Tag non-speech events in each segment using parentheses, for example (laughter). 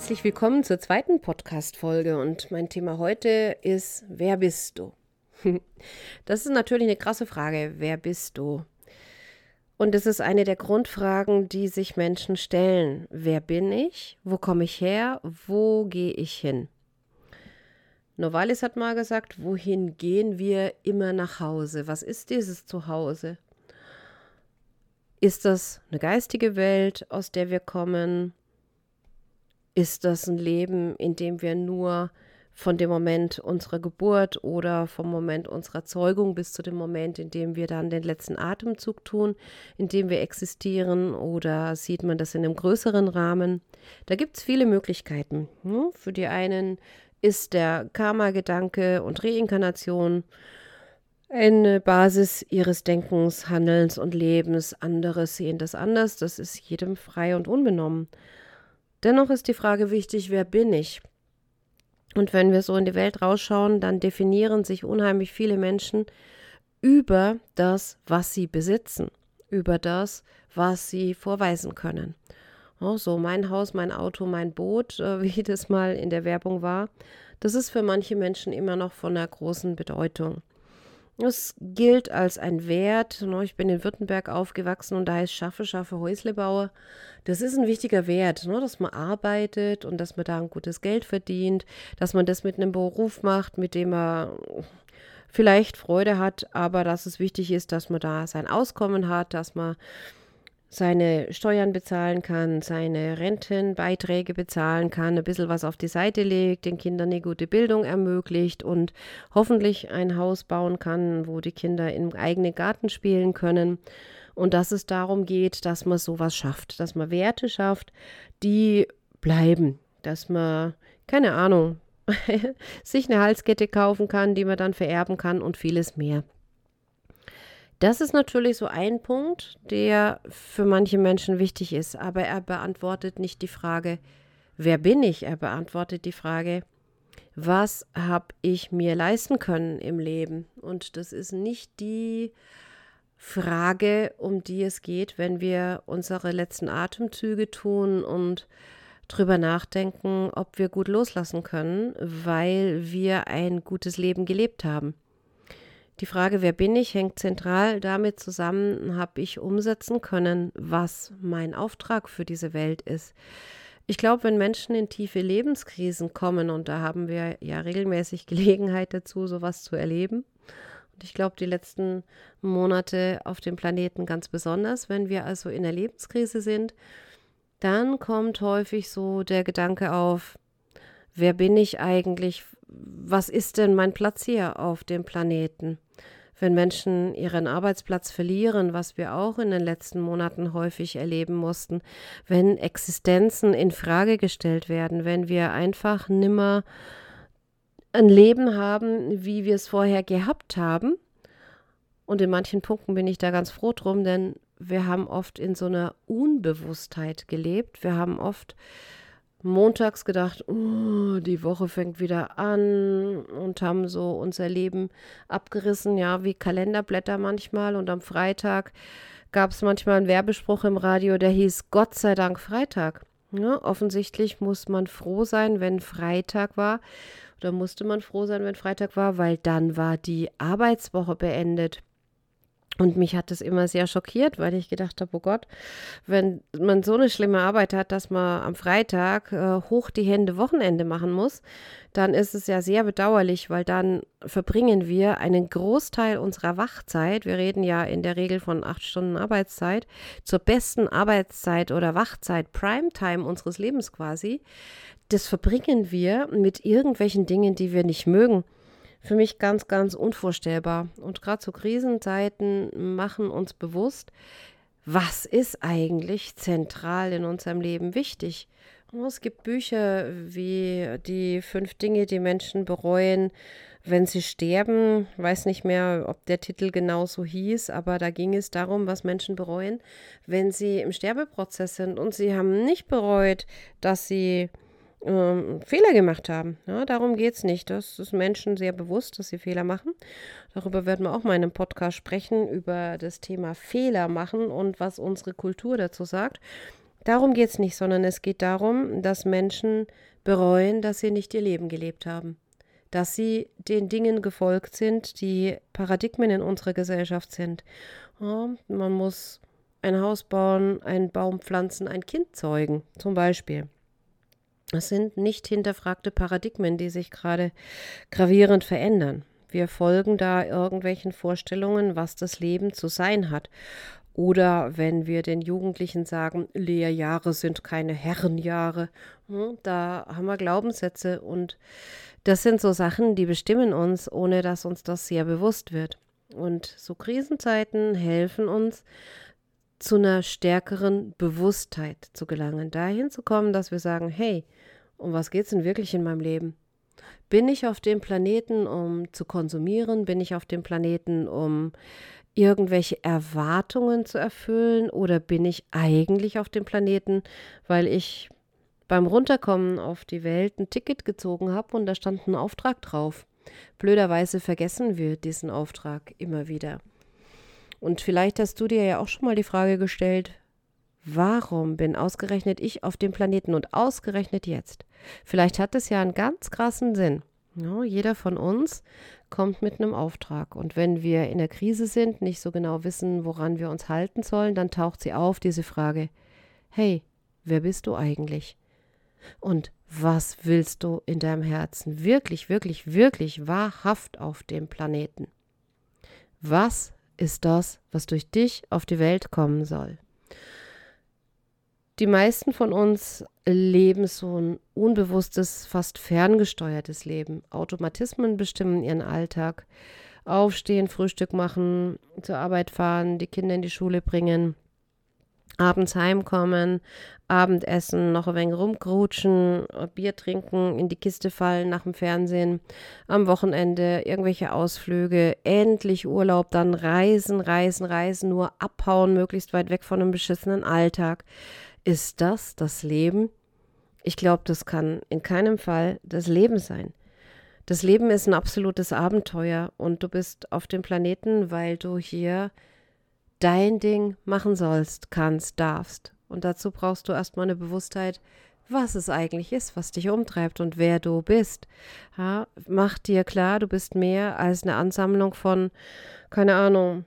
herzlich willkommen zur zweiten Podcast-Folge. Und mein Thema heute ist: Wer bist du? (laughs) Das ist natürlich eine krasse Frage. Wer bist du? Und es ist eine der Grundfragen, die sich Menschen stellen. Wer bin ich? Wo komme ich her? Wo gehe ich hin? Novalis hat mal gesagt, wohin gehen wir immer nach Hause? Was ist dieses Zuhause? Ist das eine geistige Welt, aus der wir kommen? Ist das ein Leben, in dem wir nur von dem Moment unserer Geburt oder vom Moment unserer Zeugung bis zu dem Moment, in dem wir dann den letzten Atemzug tun, in dem wir existieren oder sieht man das in einem größeren Rahmen? Da gibt es viele Möglichkeiten. Hm? Für die einen ist der Karma-Gedanke und Reinkarnation eine Basis ihres Denkens, Handelns und Lebens. Andere sehen das anders. Das ist jedem frei und unbenommen. Dennoch ist die Frage wichtig, wer bin ich? Und wenn wir so in die Welt rausschauen, dann definieren sich unheimlich viele Menschen über das, was sie besitzen, über das, was sie vorweisen können. Oh, so mein Haus, mein Auto, mein Boot, äh, (laughs) wie das mal in der Werbung war, das ist für manche Menschen immer noch von einer großen Bedeutung. Es gilt als ein Wert. Ne, ich bin in Württemberg aufgewachsen und da heißt Schaffe, Schaffe, Häuslebauer. Das ist ein wichtiger Wert, ne, dass man arbeitet und dass man da ein gutes Geld verdient, dass man das mit einem Beruf macht, mit dem man vielleicht Freude hat, aber dass es wichtig ist, dass man da sein Auskommen hat, dass man seine Steuern bezahlen kann, seine Rentenbeiträge bezahlen kann, ein bisschen was auf die Seite legt, den Kindern eine gute Bildung ermöglicht und hoffentlich ein Haus bauen kann, wo die Kinder im eigenen Garten spielen können. Und dass es darum geht, dass man sowas schafft, dass man Werte schafft, die bleiben, dass man, keine Ahnung, (laughs) sich eine Halskette kaufen kann, die man dann vererben kann und vieles mehr. Das ist natürlich so ein Punkt, der für manche Menschen wichtig ist, aber er beantwortet nicht die Frage, wer bin ich? Er beantwortet die Frage, was habe ich mir leisten können im Leben? Und das ist nicht die Frage, um die es geht, wenn wir unsere letzten Atemzüge tun und drüber nachdenken, ob wir gut loslassen können, weil wir ein gutes Leben gelebt haben. Die Frage, wer bin ich, hängt zentral damit zusammen, habe ich umsetzen können, was mein Auftrag für diese Welt ist. Ich glaube, wenn Menschen in tiefe Lebenskrisen kommen, und da haben wir ja regelmäßig (laughs) Gelegenheit dazu, sowas zu erleben, und ich glaube, die letzten Monate auf dem Planeten ganz besonders, wenn wir also in der Lebenskrise sind, dann kommt häufig so der Gedanke auf, wer bin ich eigentlich? Was ist denn mein Platz hier auf dem Planeten? Wenn Menschen ihren Arbeitsplatz verlieren, was wir auch in den letzten Monaten häufig erleben mussten, wenn Existenzen in Frage gestellt werden, wenn wir einfach nimmer ein Leben haben, wie wir es vorher gehabt haben. Und in manchen Punkten bin ich da ganz froh drum, denn wir haben oft in so einer Unbewusstheit gelebt. Wir haben oft montags gedacht, oh, die Woche fängt wieder an und haben so unser Leben abgerissen, ja, wie Kalenderblätter manchmal. Und am Freitag gab es manchmal einen Werbespruch im Radio, der hieß Gott sei Dank Freitag. Ja, offensichtlich muss man froh sein, wenn Freitag war. Oder musste man froh sein, wenn Freitag war, weil dann war die Arbeitswoche beendet. Und mich hat das immer sehr schockiert, weil ich gedacht habe, oh Gott, wenn man so eine schlimme Arbeit hat, dass man am Freitag äh, hoch die Hände Wochenende machen muss, dann ist es ja sehr bedauerlich, weil dann verbringen wir einen Großteil unserer Wachzeit, wir reden ja in der Regel von acht Stunden Arbeitszeit, zur besten Arbeitszeit oder Wachzeit, Primetime unseres Lebens quasi, das verbringen wir mit irgendwelchen Dingen, die wir nicht mögen für mich ganz, ganz unvorstellbar. Und gerade zu Krisenzeiten machen uns bewusst, was ist eigentlich zentral in unserem Leben wichtig. Es gibt Bücher wie die fünf Dinge, die Menschen bereuen, wenn sie sterben. Ich weiß nicht mehr, ob der Titel genau so hieß, aber da ging es darum, was Menschen bereuen, wenn sie im Sterbeprozess sind. Und sie haben nicht bereut, dass sie ähm, Fehler gemacht haben. Ja, darum geht es nicht. Das ist Menschen sehr bewusst, dass sie Fehler machen. Darüber werden wir auch mal in einem Podcast sprechen, über das Thema Fehler machen und was unsere Kultur dazu sagt. Darum geht es nicht, sondern es geht darum, dass Menschen bereuen, dass sie nicht ihr Leben gelebt haben. Dass sie den Dingen gefolgt sind, die Paradigmen in unserer Gesellschaft sind. Ja, man muss ein Haus bauen, einen Baum pflanzen, ein Kind zeugen, zum Beispiel. Das sind nicht hinterfragte Paradigmen, die sich gerade gravierend verändern. Wir folgen da irgendwelchen Vorstellungen, was das Leben zu sein hat. Oder wenn wir den Jugendlichen sagen, Lehrjahre sind keine Herrenjahre, hm, da haben wir Glaubenssätze und das sind so Sachen, die bestimmen uns, ohne dass uns das sehr bewusst wird. Und so Krisenzeiten helfen uns, zu einer stärkeren Bewusstheit zu gelangen, dahin zu kommen, dass wir sagen, hey, um was geht es denn wirklich in meinem Leben? Bin ich auf dem Planeten, um zu konsumieren? Bin ich auf dem Planeten, um irgendwelche Erwartungen zu erfüllen? Oder bin ich eigentlich auf dem Planeten, weil ich beim Runterkommen auf die Welt ein Ticket gezogen habe und da stand ein Auftrag drauf? Blöderweise vergessen wir diesen Auftrag immer wieder. Und vielleicht hast du dir ja auch schon mal die Frage gestellt, warum bin ausgerechnet ich auf dem Planeten und ausgerechnet jetzt? Vielleicht hat es ja einen ganz krassen Sinn. Ja, jeder von uns kommt mit einem Auftrag. Und wenn wir in der Krise sind, nicht so genau wissen, woran wir uns halten sollen, dann taucht sie auf, diese Frage, hey, wer bist du eigentlich? Und was willst du in deinem Herzen wirklich, wirklich, wirklich wahrhaft auf dem Planeten? Was ist das, was durch dich auf die Welt kommen soll. Die meisten von uns leben so ein unbewusstes, fast ferngesteuertes Leben. Automatismen bestimmen ihren Alltag. Aufstehen, Frühstück machen, zur Arbeit fahren, die Kinder in die Schule bringen, abends heimkommen, Abendessen, noch ein wenig rumgrutschen, Bier trinken, in die Kiste fallen nach dem Fernsehen, am Wochenende irgendwelche Ausflüge, endlich Urlaub, dann reisen, reisen, reisen, nur abhauen, möglichst weit weg von einem beschissenen Alltag. Ist das das Leben? Ich glaube, das kann in keinem Fall das Leben sein. Das Leben ist ein absolutes Abenteuer und du bist auf dem Planeten, weil du hier dein Ding machen sollst, kannst, darfst. Und dazu brauchst du erstmal eine Bewusstheit, was es eigentlich ist, was dich umtreibt und wer du bist. Ja, mach dir klar, du bist mehr als eine Ansammlung von, keine Ahnung,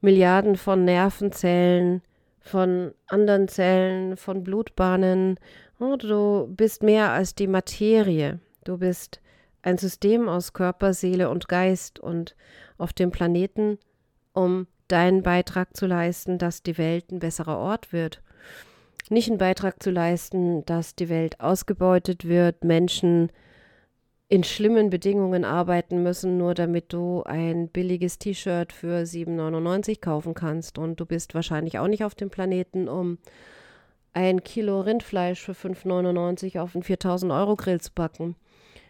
Milliarden von Nervenzellen, von anderen Zellen, von Blutbahnen. Ja, du bist mehr als die Materie. Du bist ein System aus Körper, Seele und Geist und auf dem Planeten, um deinen Beitrag zu leisten, dass die Welt ein besserer Ort wird. Nicht einen Beitrag zu leisten, dass die Welt ausgebeutet wird, Menschen in schlimmen Bedingungen arbeiten müssen, nur damit du ein billiges T-Shirt für 7,99 kaufen kannst. Und du bist wahrscheinlich auch nicht auf dem Planeten, um ein Kilo Rindfleisch für 5,99 auf einen 4000 Euro Grill zu backen.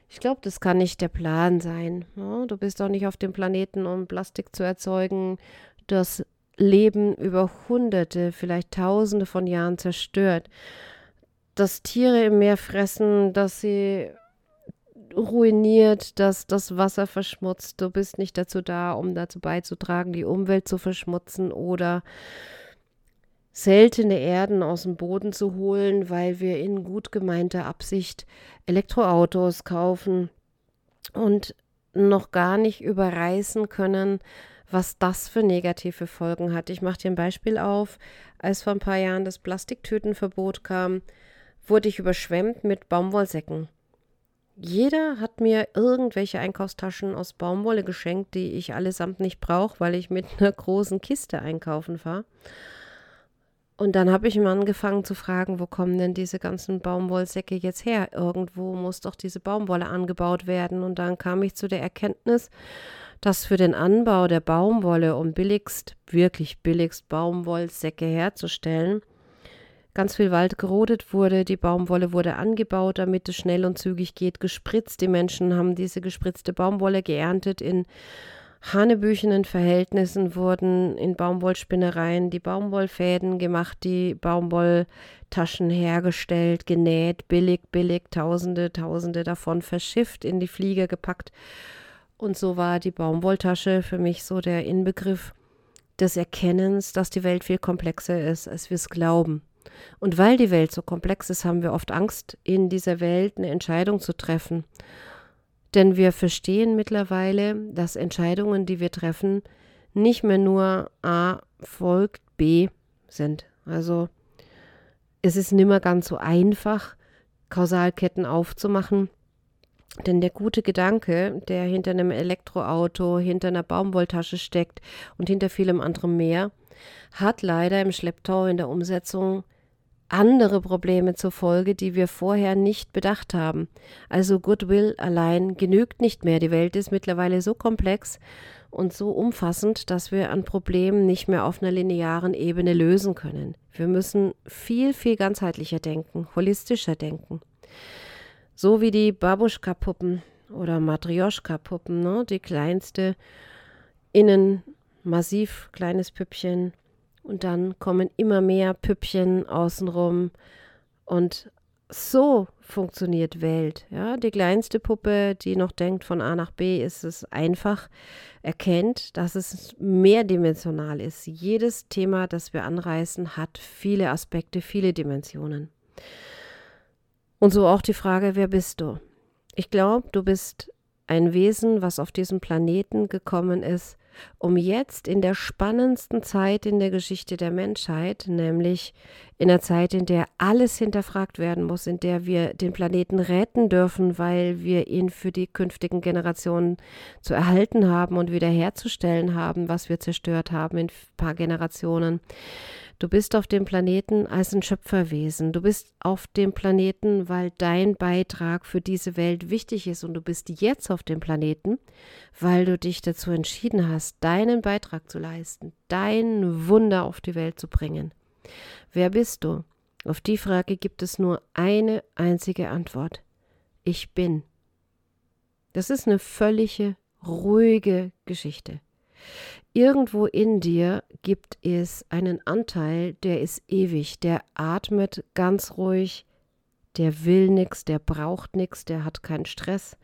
Ich glaube, das kann nicht der Plan sein. Ja, du bist auch nicht auf dem Planeten, um Plastik zu erzeugen, das Leben über Hunderte, vielleicht Tausende von Jahren zerstört. Dass Tiere im Meer fressen, dass sie ruiniert, dass das Wasser verschmutzt. Du bist nicht dazu da, um dazu beizutragen, die Umwelt zu verschmutzen oder seltene Erden aus dem Boden zu holen, weil wir in gut gemeinter Absicht Elektroautos kaufen und noch gar nicht überreißen können, was das für negative Folgen hat. Ich mache dir ein Beispiel auf. Als vor ein paar Jahren das Plastiktütenverbot kam, wurde ich überschwemmt mit Baumwollsäcken. Jeder hat mir irgendwelche Einkaufstaschen aus Baumwolle geschenkt, die ich allesamt nicht brauche, weil ich mit (laughs) einer großen Kiste einkaufen fahre. Und dann habe ich ihm angefangen zu fragen, wo kommen denn diese ganzen Baumwollsäcke jetzt her? Irgendwo muss doch diese Baumwolle angebaut werden. Und dann kam ich zu der Erkenntnis, dass für den Anbau der Baumwolle, um billigst, wirklich billigst Baumwollsäcke herzustellen, ganz viel Wald gerodet wurde, die Baumwolle wurde angebaut, damit es schnell und zügig geht, gespritzt. Die Menschen haben diese gespritzte Baumwolle geerntet in hanebüchenen Verhältnissen wurden in Baumwollspinnereien die Baumwollfäden gemacht, die Baumwolltaschen hergestellt, genäht, billig, billig, Tausende, Tausende davon verschifft, in die Flieger gepackt und so war die Baumwolltasche für mich so der Inbegriff des Erkennens, dass die Welt viel komplexer ist, als wir es glauben. Und weil die Welt so komplex ist, haben wir oft Angst, in dieser Welt eine Entscheidung zu treffen. Denn wir verstehen mittlerweile, dass Entscheidungen, die wir treffen, nicht mehr nur A folgt B sind. Also es ist nimmer ganz so einfach, Kausalketten aufzumachen. Denn der gute Gedanke, der hinter einem Elektroauto, hinter einer Baumwolltasche steckt und hinter vielem anderem mehr, hat leider im Schlepptau in der Umsetzung andere Probleme zur Folge, die wir vorher nicht bedacht haben. Also Goodwill allein genügt nicht mehr. Die Welt ist mittlerweile so komplex und so umfassend, dass wir an Problemen nicht mehr auf einer linearen Ebene lösen können. Wir müssen viel, viel ganzheitlicher denken, holistischer denken. So wie die Babuschka-Puppen oder Matrioschka-Puppen, ne? die kleinste, innen massiv kleines Püppchen und dann kommen immer mehr Püppchen außenrum und so funktioniert Welt. Ja, die kleinste Puppe, die noch denkt von A nach B, ist es einfach, erkennt, dass es mehrdimensional ist. Jedes Thema, das wir anreißen, hat viele Aspekte, viele Dimensionen. Und so auch die Frage, wer bist du? Ich glaube, du bist ein Wesen, was auf diesen Planeten gekommen ist, um jetzt in der spannendsten Zeit in der Geschichte der Menschheit, nämlich in der Zeit, in der alles hinterfragt werden muss, in der wir den Planeten retten dürfen, weil wir ihn für die künftigen Generationen zu erhalten haben und wiederherzustellen haben, was wir zerstört haben in ein paar Generationen. Du bist auf dem Planeten als ein Schöpferwesen. Du bist auf dem Planeten, weil dein Beitrag für diese Welt wichtig ist. Und du bist jetzt auf dem Planeten, weil du dich dazu entschieden hast, deinen Beitrag zu leisten, dein Wunder auf die Welt zu bringen. Wer bist du? Auf die Frage gibt es nur eine einzige Antwort. Ich bin. Das ist eine völlige, ruhige Geschichte. Irgendwo in dir gibt es einen Anteil, der ist ewig, der atmet ganz ruhig, der will nichts, der braucht nichts, der hat keinen Stress,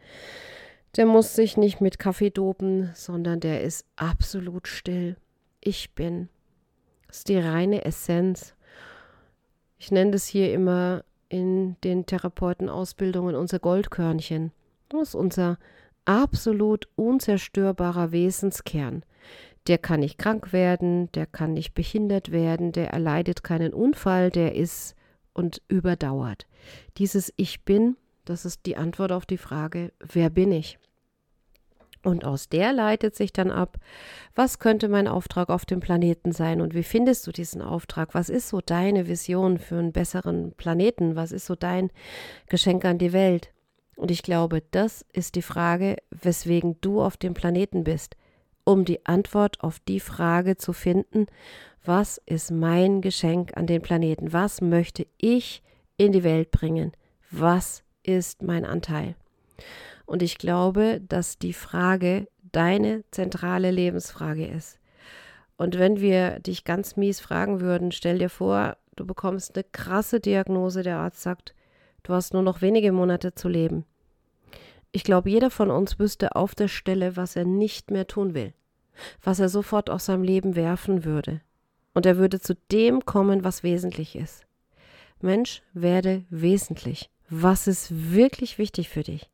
der muss sich nicht mit Kaffee dopen, sondern der ist absolut still. Ich bin. Das ist die reine Essenz. Ich nenne das hier immer in den Therapeutenausbildungen unser Goldkörnchen. Das ist unser absolut unzerstörbarer Wesenskern. Der kann nicht krank werden, der kann nicht behindert werden, der erleidet keinen Unfall, der ist und überdauert. Dieses Ich bin, das ist die Antwort auf die Frage, wer bin ich? Und aus der leitet sich dann ab, was könnte mein Auftrag auf dem Planeten sein und wie findest du diesen Auftrag? Was ist so deine Vision für einen besseren Planeten? Was ist so dein Geschenk an die Welt? Und ich glaube, das ist die Frage, weswegen du auf dem Planeten bist, um die Antwort auf die Frage zu finden, was ist mein Geschenk an den Planeten? Was möchte ich in die Welt bringen? Was ist mein Anteil? Und ich glaube, dass die Frage deine zentrale Lebensfrage ist. Und wenn wir dich ganz mies fragen würden, stell dir vor, du bekommst eine krasse Diagnose, der Arzt sagt, du hast nur noch wenige Monate zu leben. Ich glaube, jeder von uns wüsste auf der Stelle, was er nicht mehr tun will, was er sofort aus seinem Leben werfen würde. Und er würde zu dem kommen, was wesentlich ist. Mensch, werde wesentlich. Was ist wirklich wichtig für dich?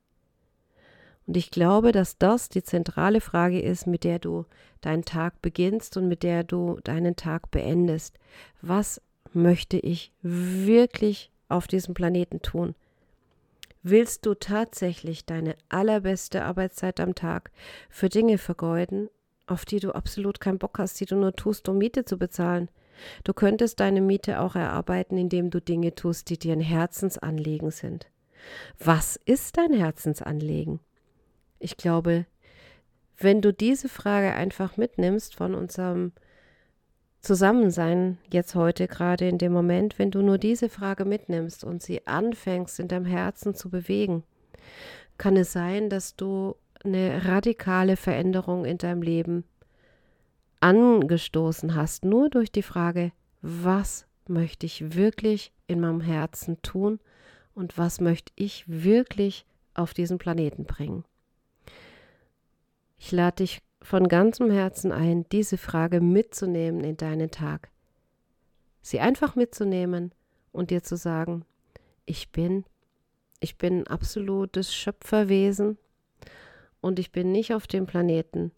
Und ich glaube, dass das die zentrale Frage ist, mit der du deinen Tag beginnst und mit der du deinen Tag beendest. Was möchte ich wirklich auf diesem Planeten tun? Willst du tatsächlich deine allerbeste Arbeitszeit am Tag für Dinge vergeuden, auf die du absolut keinen Bock hast, die du nur tust, um Miete zu bezahlen? Du könntest deine Miete auch erarbeiten, indem du Dinge tust, die dir ein Herzensanliegen sind. Was ist dein Herzensanliegen? Ich glaube, wenn du diese Frage einfach mitnimmst von unserem Zusammensein jetzt heute, gerade in dem Moment, wenn du nur diese Frage mitnimmst und sie anfängst in deinem Herzen zu bewegen, kann es sein, dass du eine radikale Veränderung in deinem Leben angestoßen hast, nur durch die Frage, was möchte ich wirklich in meinem Herzen tun und was möchte ich wirklich auf diesen Planeten bringen. Ich lade dich von ganzem Herzen ein, diese Frage mitzunehmen in deinen Tag. sie einfach mitzunehmen und dir zu sagen, ich bin, ich bin ein absolutes Schöpferwesen und ich bin nicht auf dem Planeten,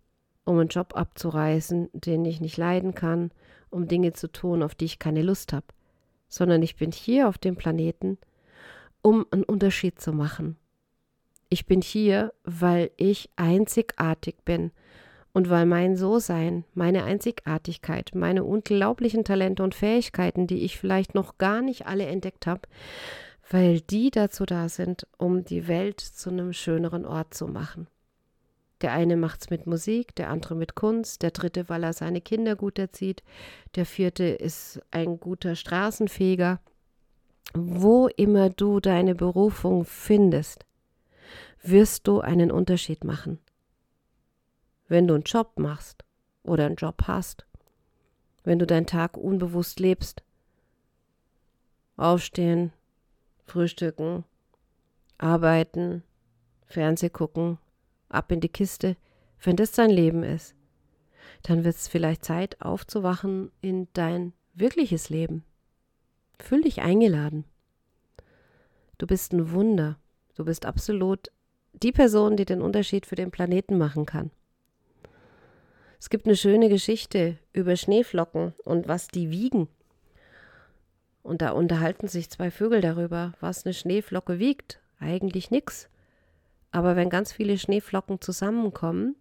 um einen Job abzureißen, den ich nicht leiden kann, um Dinge zu tun, auf die ich keine Lust habe, sondern ich bin hier auf dem Planeten, um einen Unterschied zu machen. Ich bin hier, weil ich einzigartig bin und weil mein So-Sein, meine Einzigartigkeit, meine unglaublichen Talente und Fähigkeiten, die ich vielleicht noch gar nicht alle entdeckt habe, weil die dazu da sind, um die Welt zu einem schöneren Ort zu machen. Der eine macht's mit Musik, der andere mit Kunst, der dritte, weil er seine Kinder gut erzieht, der vierte ist ein guter Straßenfeger. Wo immer du deine Berufung findest, wirst du einen Unterschied machen. Wenn du einen Job machst oder einen Job hast, wenn du deinen Tag unbewusst lebst, aufstehen, frühstücken, arbeiten, Fernseh gucken, ab in die Kiste, wenn das dein Leben ist, dann wird es vielleicht Zeit aufzuwachen in dein wirkliches Leben. Fühl dich eingeladen. Du bist ein Wunder. Du bist absolut die Person, die den Unterschied für den Planeten machen kann. Es gibt eine schöne Geschichte über Schneeflocken und was die wiegen. Und da unterhalten sich zwei Vögel darüber, was eine Schneeflocke wiegt. Eigentlich nichts. Aber wenn ganz viele Schneeflocken zusammenkommen,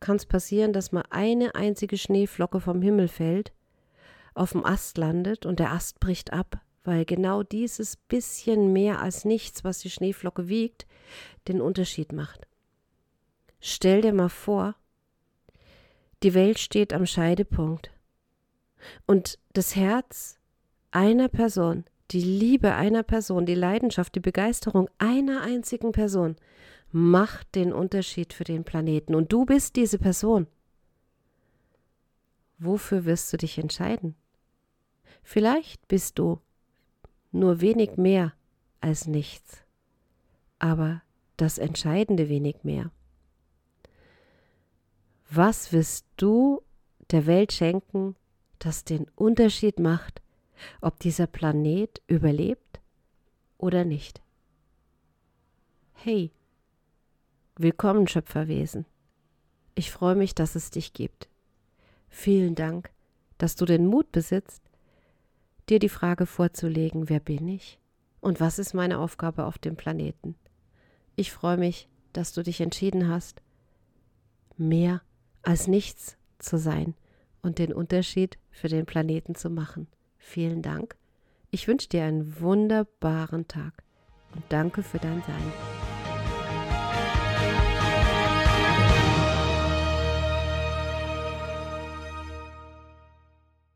kann es passieren, dass mal eine einzige Schneeflocke vom Himmel fällt, auf dem Ast landet und der Ast bricht ab, weil genau dieses bisschen mehr als nichts, was die Schneeflocke wiegt, den Unterschied macht. Stell dir mal vor, die Welt steht am Scheidepunkt und das Herz einer Person, die Liebe einer Person, die Leidenschaft, die Begeisterung einer einzigen Person macht den Unterschied für den Planeten und du bist diese Person. Wofür wirst du dich entscheiden? Vielleicht bist du nur wenig mehr als nichts, aber das entscheidende wenig mehr. Was wirst du der Welt schenken, das den Unterschied macht, ob dieser Planet überlebt oder nicht? Hey, willkommen Schöpferwesen. Ich freue mich, dass es dich gibt. Vielen Dank, dass du den Mut besitzt, dir die Frage vorzulegen, wer bin ich und was ist meine Aufgabe auf dem Planeten. Ich freue mich, dass du dich entschieden hast, mehr als nichts zu sein und den Unterschied für den Planeten zu machen. Vielen Dank. Ich wünsche dir einen wunderbaren Tag und danke für dein Sein.